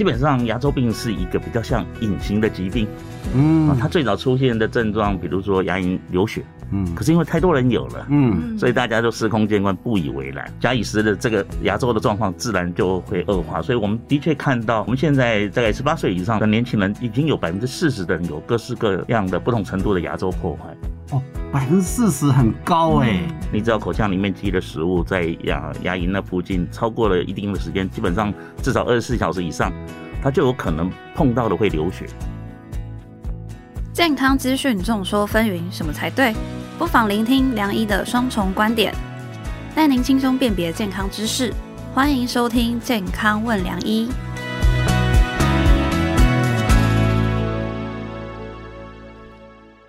基本上牙周病是一个比较像隐形的疾病，嗯啊，它最早出现的症状，比如说牙龈流血，嗯可是因为太多人有了。嗯所以大家都司空见惯，不以为然。假以时日，这个牙周的状况自然就会恶化。所以我们的确看到，我们现在大概十八岁以上的年轻人，已经有百分之四十的人有各式各样的不同程度的牙周破坏。哦，百分之四十很高哎，你知道口腔里面积的食物在牙牙龈那附近超过了一定的时间，基本上至少二十四小时以上，它就有可能碰到的会流血。健康资讯众说纷纭，什么才对？不妨聆听梁医的双重观点，带您轻松辨别健康知识。欢迎收听《健康问梁医》。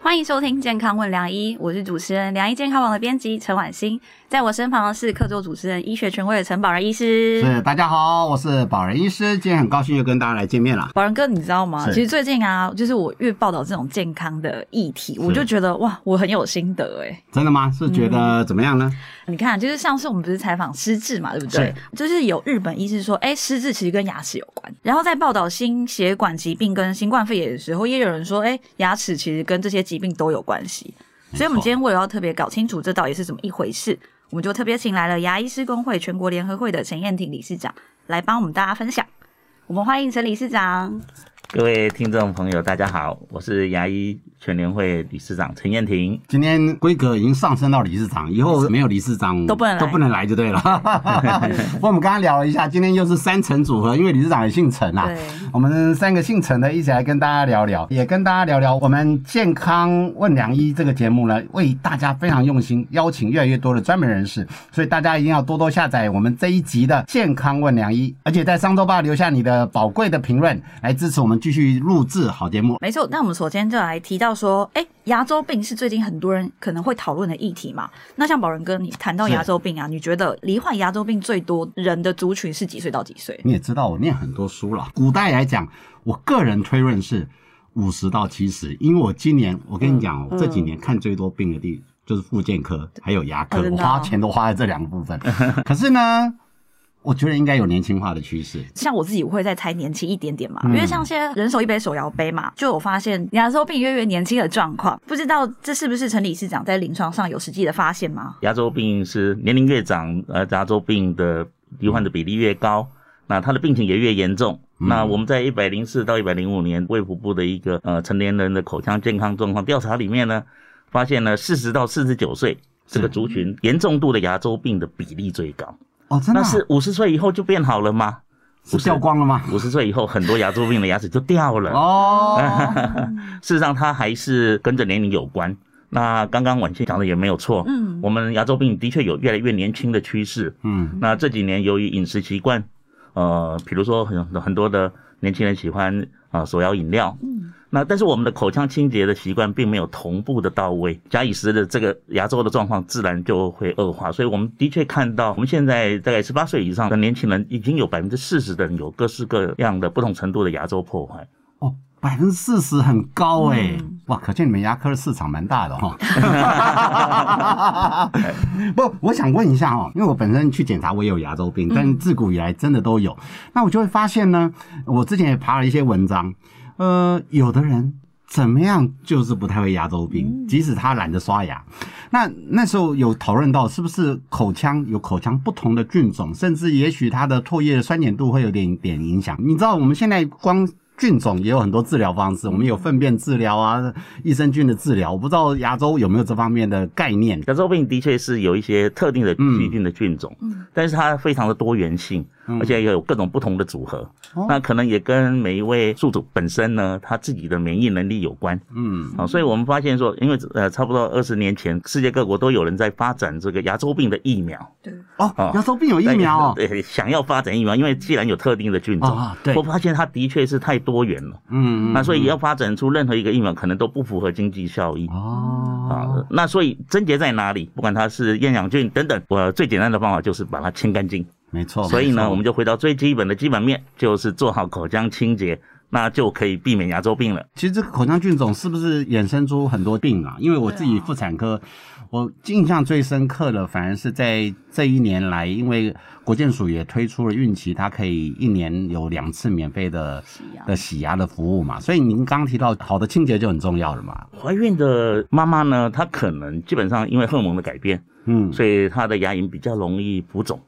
欢迎收听《健康问良医》，我是主持人良医健康网的编辑陈婉欣，在我身旁的是客座主持人、医学权威的陈宝仁医师。是大家好，我是宝仁医师，今天很高兴又跟大家来见面了。宝仁哥，你知道吗？其实最近啊，就是我越报道这种健康的议题，我就觉得哇，我很有心得哎。真的吗？是觉得怎么样呢？你看，就是上次我们不是采访失智嘛，对不对？就是有日本医师说，哎，失智其实跟牙齿有关。然后在报道心血管疾病跟新冠肺炎的时候，也有人说，哎，牙齿其实跟这些疾病都有关系。所以，我们今天为了要特别搞清楚这到底是怎么一回事，我们就特别请来了牙医师工会全国联合会的陈燕婷理事长来帮我们大家分享。我们欢迎陈理事长。各位听众朋友，大家好，我是牙医全联会理事长陈燕婷。今天规格已经上升到理事长，以后没有理事长都不能都不能来就对了。不过我们刚刚聊了一下，今天又是三层组合，因为理事长也姓陈啊。我们三个姓陈的一起来跟大家聊聊，也跟大家聊聊我们健康问良医这个节目呢，为大家非常用心，邀请越来越多的专门人士，所以大家一定要多多下载我们这一集的健康问良医，而且在商周八留下你的宝贵的评论，来支持我们继续录制好节目。没错，那我们首先就来提到说，哎，牙周病是最近很多人可能会讨论的议题嘛。那像宝仁哥，你谈到牙周病啊，你觉得罹患牙周病最多人的族群是几岁到几岁？你也知道我念很多书了，古代来讲，我个人推论是五十到七十，因为我今年我跟你讲，这几年看最多病的地就是复健科还有牙科，我花钱都花在这两个部分。可是呢，我觉得应该有年轻化的趋势。像我自己我会再猜年轻一点点嘛，嗯因为像现在人手一杯手摇杯嘛，就有发现牙周病越来越年轻的状况。不知道这是不是陈理事长在临床上有实际的发现吗？牙周病是年龄越长，呃，牙周病的罹患的比例越高，那它的病情也越严重。嗯那我们在一百零四到一百零五年卫福部的一个呃成年人的口腔健康状况调查里面呢，发现呢四十到四十九岁这个族群严重度的牙周病的比例最高。哦，真的啊、那是五十岁以后就变好了吗？是掉光了吗？五十岁以后，很多牙周病的牙齿就掉了。哦，事实上，它还是跟着年龄有关。那刚刚婉欣讲的也没有错，嗯我们牙周病的确有越来越年轻的趋势。嗯那这几年由于饮食习惯，呃，比如说很很多的年轻人喜欢啊、手摇饮料，嗯，那但是我们的口腔清洁的习惯并没有同步的到位，假以时日，这个牙周的状况自然就会恶化。所以我们的确看到，我们现在大概十八岁以上的年轻人，已经有百分之四十的人有各式各样的不同程度的牙周破坏。哦，百分之四十很高哎、嗯哇，可见你们牙科的市场蛮大的哈、不，我想问一下哦、因为我本身去检查我也有牙周病，但是自古以来真的都有。那我就会发现呢，我之前也爬了一些文章，呃，有的人怎么样就是不太会牙周病，即使他懒得刷牙。那那时候有讨论到是不是口腔有口腔不同的菌种，甚至也许它的唾液的酸碱度会有点点影响。你知道我们现在光菌种也有很多治疗方式，我们有粪便治疗啊、益生菌的治疗。我不知道牙周有没有这方面的概念。牙周病的确是有一些特定的嗯细菌的菌种，嗯但是它非常的多元性，嗯而且也有各种不同的组合。哦那可能也跟每一位宿主本身呢，他自己的免疫能力有关。嗯好，所以我们发现说，因为呃，差不多二十年前，世界各国都有人在发展这个牙周病的疫苗。对，哦哦，牙周病有疫苗哦。对，想要发展疫苗，因为既然有特定的菌种，我发现它的确是太多元了。嗯，那所以要发展出任何一个疫苗，可能都不符合经济效益。啊哦，，那所以症结在哪里？不管它是厌氧菌等等，我最简单的方法就是把它清干净。没错。所以呢，我们就回到最基本的基本面，就是做好口腔清洁，那就可以避免牙周病了。其实这个口腔菌种是不是衍生出很多病啊？因为我自己妇产科，我印象最深刻的反而是在这一年来，因为国健署也推出了孕期，它可以一年有两次免费的洗的洗牙的服务嘛。所以您刚刚提到好的清洁就很重要了嘛。怀孕的妈妈呢，她可能基本上因为荷尔蒙的改变，嗯，所以她的牙龈比较容易浮肿。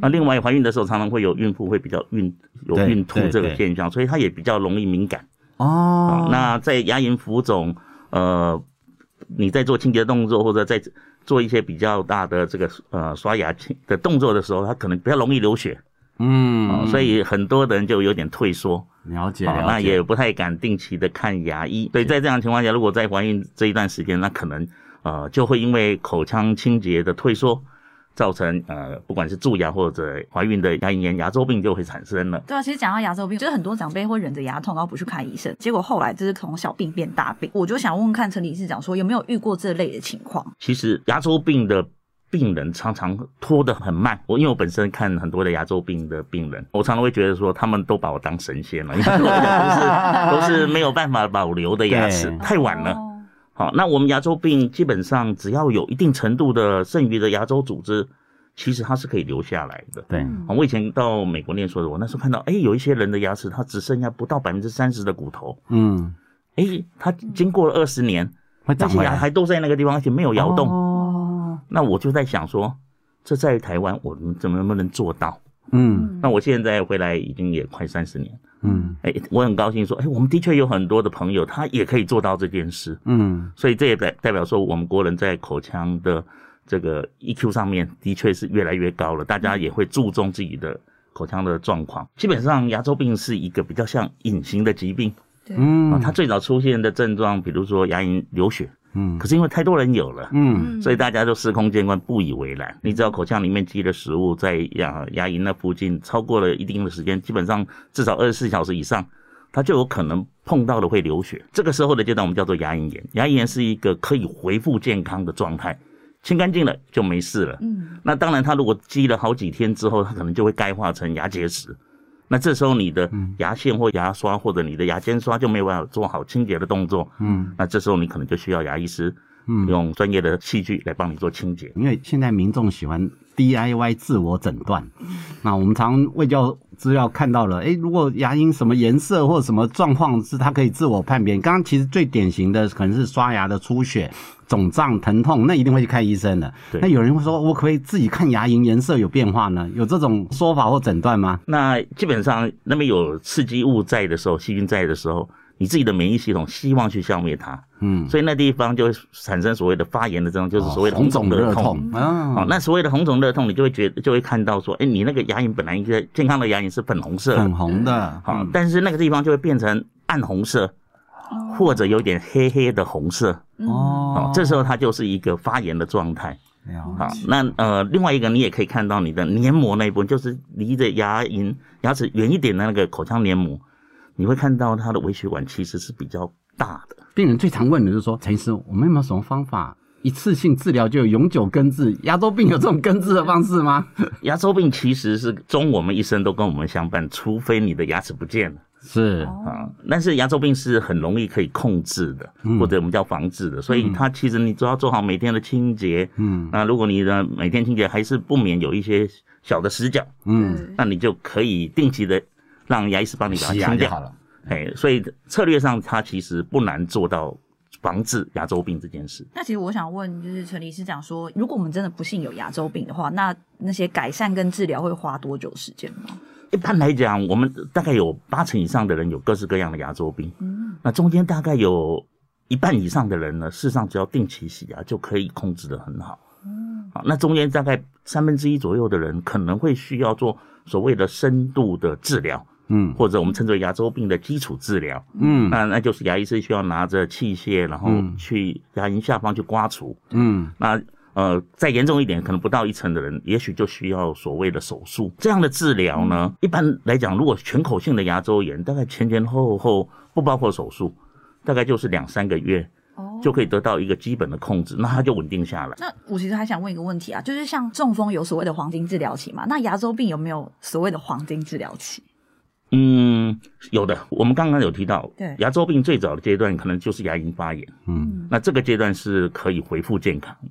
那另外怀孕的时候，常常会有孕妇会比较孕有孕吐这个现象，所以她也比较容易敏感。哦啊，，那在牙龈浮肿，呃，你在做清洁动作或者在做一些比较大的这个呃刷牙清的动作的时候，它可能比较容易流血嗯啊、所以很多人就有点退缩，了解啊、了解，那也不太敢定期的看牙医。所以在这样的情况下，如果在怀孕这一段时间，那可能呃就会因为口腔清洁的退缩。造成呃，不管是蛀牙或者怀孕的牙龈炎、牙周病就会产生了。对啊，其实讲到牙周病，就是很多长辈会忍着牙痛，然后不去看医生，结果后来就是从小病变大病。我就想问问看陈理事长说，有没有遇过这类的情况？其实牙周病的病人常常拖得很慢。我因为我本身看很多的牙周病的病人，我常常会觉得说，他们都把我当神仙了，因为对我讲都是都是没有办法保留的牙齿，太晚了。哦好，那我们牙周病基本上只要有一定程度的剩余的牙周组织，其实它是可以留下来的。对，我以前到美国念书的时候，我那时候看到，哎，有一些人的牙齿它只剩下不到百分之三十的骨头，嗯，哎，它经过了二十年，会那些牙还都在那个地方，而且没有摇动。哦，那我就在想说，这在台湾我们怎么能不能做到？嗯那我现在回来已经也快三十年，嗯。哎，我很高兴说，哎，我们的确有很多的朋友，他也可以做到这件事，嗯，所以这也代代表说，我们国人在口腔的这个 EQ 上面的确是越来越高了，大家也会注重自己的口腔的状况。基本上，牙周病是一个比较像隐形的疾病对，嗯。啊，它最早出现的症状，比如说牙龈流血，嗯可是因为太多人有了。嗯所以大家都司空见惯，不以为然。你只要口腔里面积的食物在牙牙龈那附近超过了一定的时间，基本上至少二十四小时以上，它就有可能碰到了会流血。这个时候的阶段我们叫做牙龈炎。牙龈炎是一个可以恢复健康的状态，清干净了就没事了。嗯，那当然，它如果积了好几天之后，它可能就会钙化成牙结石。那这时候你的牙线或牙刷或者你的牙尖刷就没有办法做好清洁的动作。嗯那这时候你可能就需要牙医师嗯，用专业的器具来帮你做清洁。因为现在民众喜欢 DIY 自我诊断，那我们常卫教资料看到了，诶，如果牙龈什么颜色或什么状况是它可以自我判别。刚刚其实最典型的可能是刷牙的出血、肿胀、疼痛，那一定会去看医生的。那有人会说，我可不可以自己看牙龈颜色有变化呢？有这种说法或诊断吗？那基本上那边有刺激物在的时候，细菌在的时候，你自己的免疫系统希望去消灭它，嗯，所以那地方就会产生所谓的发炎的症状，就是所谓的红肿热热痛。痛，啊。好，那所谓的红肿热痛，你就会觉得就会看到说，哎，你那个牙龈本来一个健康的牙龈是粉红色的。粉，红的，好嗯，但是那个地方就会变成暗红色，或者有点黑黑的红色。哦，，这时候它就是一个发炎的状态。好，那呃，另外一个你也可以看到你的黏膜那一部分，就是离着牙龈牙齿远一点的那个口腔黏膜，你会看到它的微血管其实是比较大的。病人最常问的就是说，陈医师，我们有没有什么方法一次性治疗就有永久根治？牙周病有这种根治的方式吗？牙周病其实是终我们一生都跟我们相伴，除非你的牙齿不见了是，啊。但是牙周病是很容易可以控制的，嗯或者我们叫防治的，所以它其实你只要做好每天的清洁，嗯那如果你的每天清洁还是不免有一些小的死角，嗯，那你就可以定期的让牙医师帮你把它清掉。好了。哎，所以策略上它其实不难做到防治牙周病这件事。那其实我想问，就是陈理事长说，如果我们真的不幸有牙周病的话，那那些改善跟治疗会花多久时间吗？一般来讲，我们大概有八成以上的人有各式各样的牙周病，嗯，那中间大概有一半以上的人呢，事实上只要定期洗牙就可以控制的很好。好，那中间大概三分之一左右的人可能会需要做所谓的深度的治疗，嗯或者我们称之为牙周病的基础治疗。嗯那那就是牙医师需要拿着器械，然后嗯去牙龈下方去刮除。嗯那呃，再严重一点，可能不到一成的人，也许就需要所谓的手术。这样的治疗呢，一般来讲，如果全口性的牙周炎，大概前前后后不包括手术，大概就是两三个月哦就可以得到一个基本的控制，那它就稳定下来。那我其实还想问一个问题啊，就是像中风有所谓的黄金治疗期嘛？那牙周病有没有所谓的黄金治疗期？嗯，有的。我们刚刚有提到，对。牙周病最早的阶段可能就是牙龈发炎，嗯，那这个阶段是可以恢复健康。的，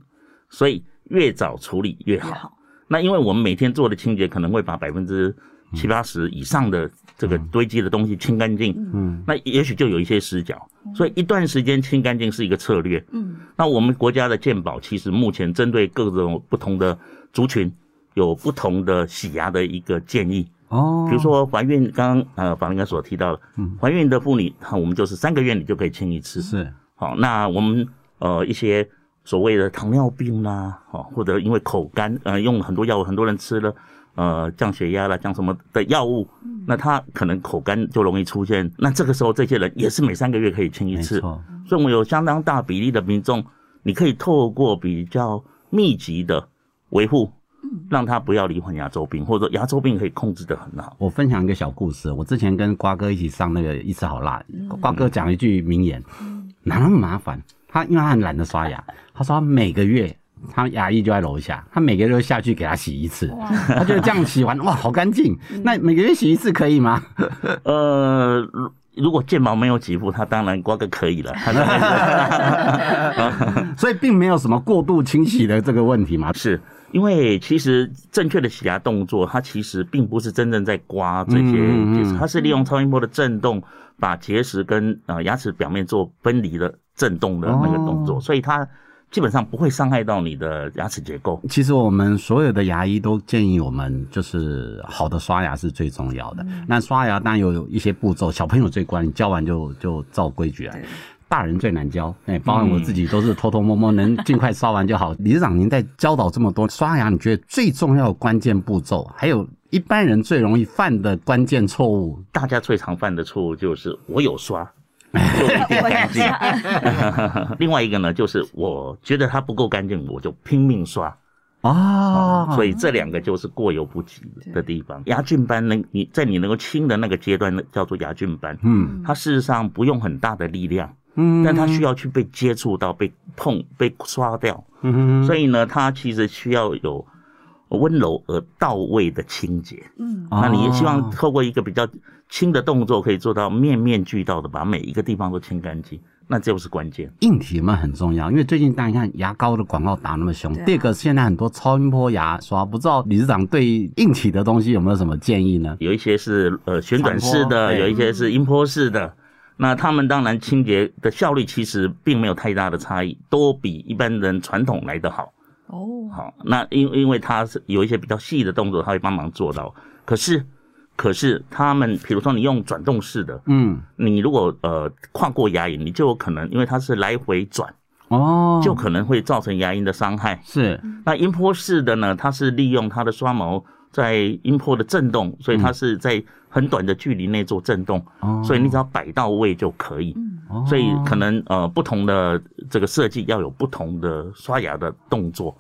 所以越早处理越好，那因为我们每天做的清洁可能会把百分之七八十以上的这个堆积的东西清干净，嗯，那也许就有一些死角，所以一段时间清干净是一个策略。嗯，那我们国家的健保其实目前针对各种不同的族群有不同的洗牙的一个建议，哦，比如说怀孕，刚刚呃法林哥所提到的，怀孕的妇女，哈我们就是三个月你就可以清一次。是，好，那我们呃一些所谓的糖尿病啦，哦，或者因为口干，呃，用很多药物，很多人吃了呃降血压啦、降什么的药物，那他可能口干就容易出现。那这个时候，这些人也是每三个月可以清一次。所以我们有相当大比例的民众，你可以透过比较密集的维护，让他不要罹患牙周病，或者说牙周病可以控制得很好。我分享一个小故事。我之前跟瓜哥一起上那个一次好辣，瓜哥讲了一句名言，哪那么麻烦？他因为他很懒得刷牙，他说他每个月他牙医就在楼下，他每个月都下去给他洗一次，他觉得这样洗完哇好干净。那每个月洗一次可以吗？呃，如如果健保没有给付，他当然刮个可以了。所以并没有什么过度清洗的这个问题嘛。是因为其实正确的洗牙动作，它其实并不是真正在刮这些嗯嗯嗯结石，它是利用超音波的震动，把结石跟呃牙齿表面做分离的震动的那个动作，哦所以它基本上不会伤害到你的牙齿结构。其实我们所有的牙医都建议我们，就是好的刷牙是最重要的。那刷牙当然有一些步骤，小朋友最乖，你教完就就照规矩来。大人最难教，哎，包含我自己都是偷偷摸摸，能尽快刷完就好。理事长，您在教导这么多刷牙，你觉得最重要的关键步骤，还有一般人最容易犯的关键错误？大家最常犯的错误就是我有刷。就一定干净。另外一个呢，就是我觉得它不够干净，我就拼命刷。哦，所以这两个就是过犹不及的地方。牙菌斑能你在你能够清的那个阶段，叫做牙菌斑。嗯它事实上不用很大的力量，嗯但它需要去被接触到、被碰、被刷掉。嗯所以呢，它其实需要有温柔而到位的清洁。嗯，哦那你也希望透过一个比较轻的动作，可以做到面面俱到的把每一个地方都清干净，那这就是关键。硬体有没有很重要？因为最近大家看牙膏的广告打那么凶。对啊第二个，现在很多超音波牙刷，不知道理事长对硬体的东西有没有什么建议呢？有一些是呃旋转式的，有一些是音波式的。那他们当然清洁的效率其实并没有太大的差异，都比一般人传统来得好。哦，好，那因因为它是有一些比较细的动作，他会帮忙做到。可是，可是他们比如说你用转动式的，嗯，你如果呃跨过牙龈，你就有可能因为它是来回转，哦，就可能会造成牙龈的伤害。是那音波式的呢，它是利用它的刷毛在音波的震动，所以它是在很短的距离内做震动，哦所以你只要摆到位就可以。哦所以可能呃不同的这个设计要有不同的刷牙的动作。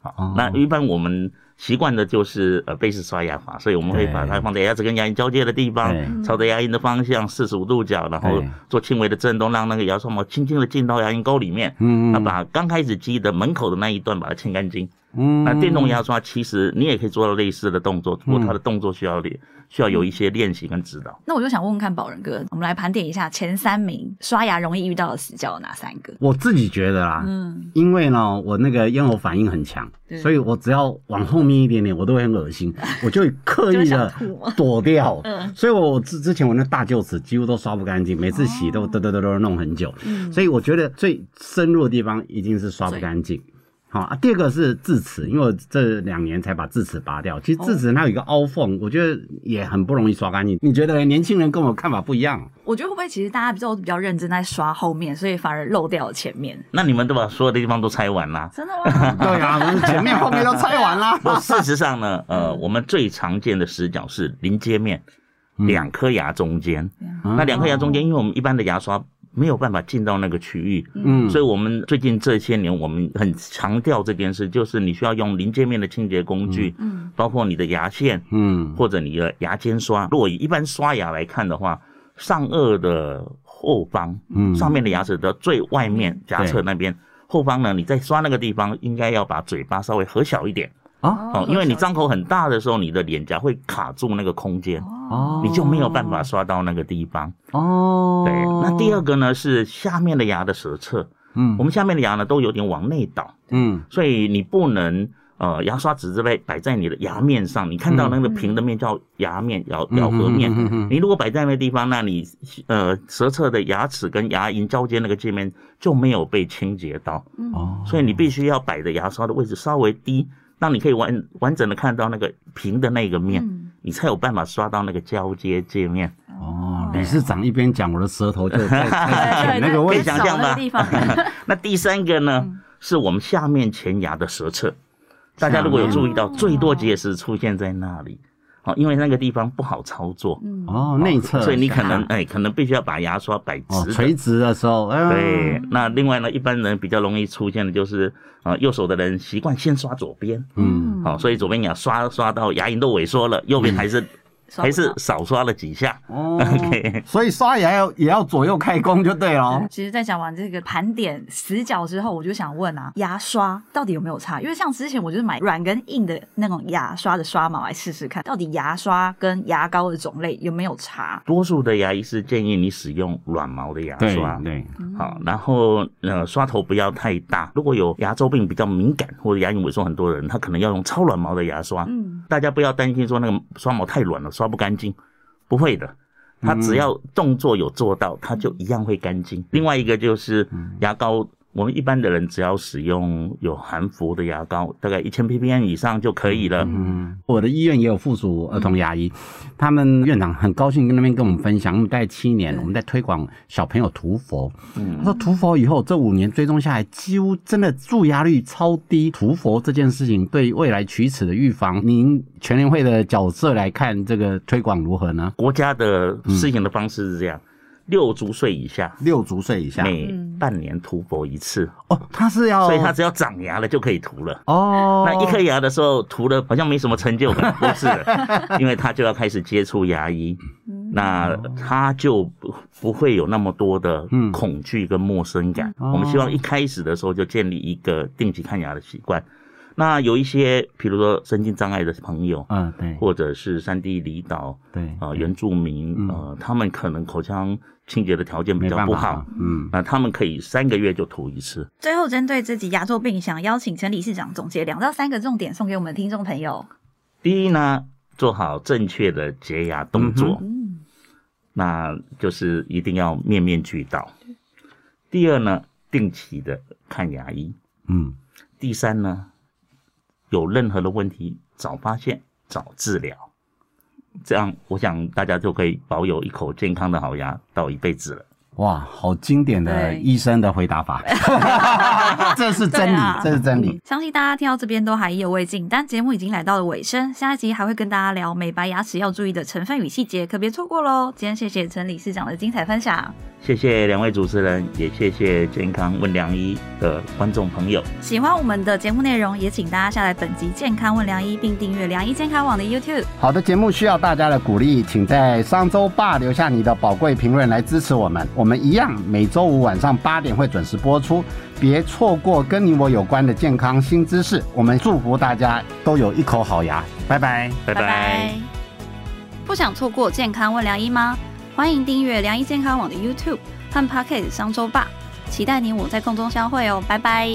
好哦，那一般我们习惯的就是呃背式刷牙法，所以我们会把它放在牙齿跟牙龈交界的地方，朝着牙龈的方向四十五度角，然后做轻微的震动，让那个牙刷毛轻轻的进到牙龈沟里面。嗯那把刚开始积的门口的那一段把它清干净。嗯那电动牙刷其实你也可以做到类似的动作，不过它的动作需要练，需要有一些练习跟指导。那我就想问问看宝仁哥，我们来盘点一下前三名刷牙容易遇到的死角有哪三个？我自己觉得啦，嗯，因为呢，我那个咽喉反应很强，对所以我只要往后面一点点，我都会很恶心，我就刻意的躲掉。嗯所以我之之前我那大臼齿几乎都刷不干净，每次洗哦都嘚嘚嘚嘚弄很久。嗯所以我觉得最深入的地方一定是刷不干净。好啊，第二个是智齿，因为我这两年才把智齿拔掉。其实智齿它有一个凹缝，我觉得也很不容易刷干净。你觉得年轻人跟我看法不一样？我觉得会不会其实大家比较比较认真在刷后面，所以反而漏掉了前面？那你们都把所有的地方都拆完啦。真的吗？对啊，我们前面后面都拆完啦。不事实上呢，呃，我们最常见的死角是临接面，两颗牙中间。那两颗牙中间，因为我们一般的牙刷没有办法进到那个区域，嗯。所以我们最近这些年，我们很强调这件事，就是你需要用临界面的清洁工具，嗯，包括你的牙线嗯。或者你的牙尖刷。如果以一般刷牙来看的话，上颚的后方，嗯。上面的牙齿的最外面颊侧那边。后方呢，你在刷那个地方，应该要把嘴巴稍微合小一点。啊？哦，因为你张口很大的时候，你的脸颊会卡住那个空间。哦你就没有办法刷到那个地方。哦，对，那第二个呢是下面的牙的舌侧，嗯。我们下面的牙呢都有点往内倒，嗯。所以你不能呃牙刷只是被摆在你的牙面上，你看到那个平的面叫牙面、咬咬合面。嗯嗯你如果摆在那个地方，那你呃舌侧的牙齿跟牙龈交接那个界面就没有被清洁到，哦，所以你必须要摆的牙刷的位置稍微低，那你可以完完整的看到那个平的那个面，嗯你才有办法刷到那个交接界面。哦，理事长一边讲，我的舌头就 在那个可位置。以想象吧 那第三个呢，嗯是我们下面前牙的舌侧。大家如果有注意到，最多结石出现在那里，好，因为那个地方不好操作，嗯，哦，内侧，所以你可能哎，可能必须要把牙刷摆哦直的。垂直的时候，哎对，那另外呢，一般人比较容易出现的就是，啊，右手的人习惯先刷左边，嗯，好，所以左边牙刷刷到牙龈都萎缩了，右边还是还是少刷了几下。哦 OK 所以刷牙要也要左右开弓就对了。其实，在讲完这个盘点死角之后，我就想问啊，牙刷到底有没有差？因为像之前我就是买软跟硬的那种牙刷的刷毛来试试看，到底牙刷跟牙膏的种类有没有差？多数的牙医是建议你使用软毛的牙刷，对，好，然后呃刷头不要太大。如果有牙周病比较敏感或者牙龈萎缩很多的人，他可能要用超软毛的牙刷。嗯，大家不要担心说那个刷毛太软了刷不干净，不会的。他只要动作有做到，他就一样会干净。另外一个就是牙膏，我们一般的人只要使用有含氟的牙膏，大概一千 ppm 以上就可以了。嗯，我的医院也有附属儿童牙医，他们院长很高兴跟那边跟我们分享，我们大概七年，我们在推广小朋友涂氟。嗯他说涂氟以后，这五年追踪下来，几乎真的蛀牙率超低。涂氟这件事情对未来龋齿的预防，您全联会的角色来看，这个推广如何呢？国家的施行的方式是这样：六足岁以下。六足岁以下。每半年涂薄一次，哦，他是要，所以它只要长牙了就可以涂了。哦，那一颗牙的时候涂了好像没什么成就感，不是。的，因为它就要开始接触牙医，那它就不不会有那么多的嗯恐惧跟陌生感。哦。我们希望一开始的时候就建立一个定期看牙的习惯。那有一些，比如说神经障碍的朋友，嗯，对或者是山地离岛对呃原住民，嗯呃，他们可能口腔清洁的条件比较不好，，嗯，那他们可以三个月就涂一次。最后针对自己牙周病，想邀请陈理事长总结两到三个重点，送给我们的听众朋友。第一呢，做好正确的洁牙动作，嗯，那就是一定要面面俱到。第二呢，定期的看牙医。嗯，第三呢，有任何的问题早发现早治疗，这样我想大家就可以保有一口健康的好牙到一辈子了。哇，好经典的医生的回答法，这是真理，啊这是真理。相信大家听到这边都还意犹未尽，但节目已经来到了尾声，下一集还会跟大家聊美白牙齿要注意的成分与细节，可别错过喽！今天谢谢陈理事长的精彩分享。谢谢两位主持人，也谢谢健康问良医的观众朋友。喜欢我们的节目内容，也请大家下载本集《健康问良医》，并订阅良医健康网的 YouTube。好的节目需要大家的鼓励，请在商周吧留下你的宝贵评论来支持我们。我们一样每周五晚上八点会准时播出，别错过跟你我有关的健康新知识。我们祝福大家都有一口好牙，拜拜。拜拜不想错过健康问良医吗？欢迎订阅良医健康网的 YouTube 和 Pocket 商周吧，期待你我在空中相会哦，拜拜。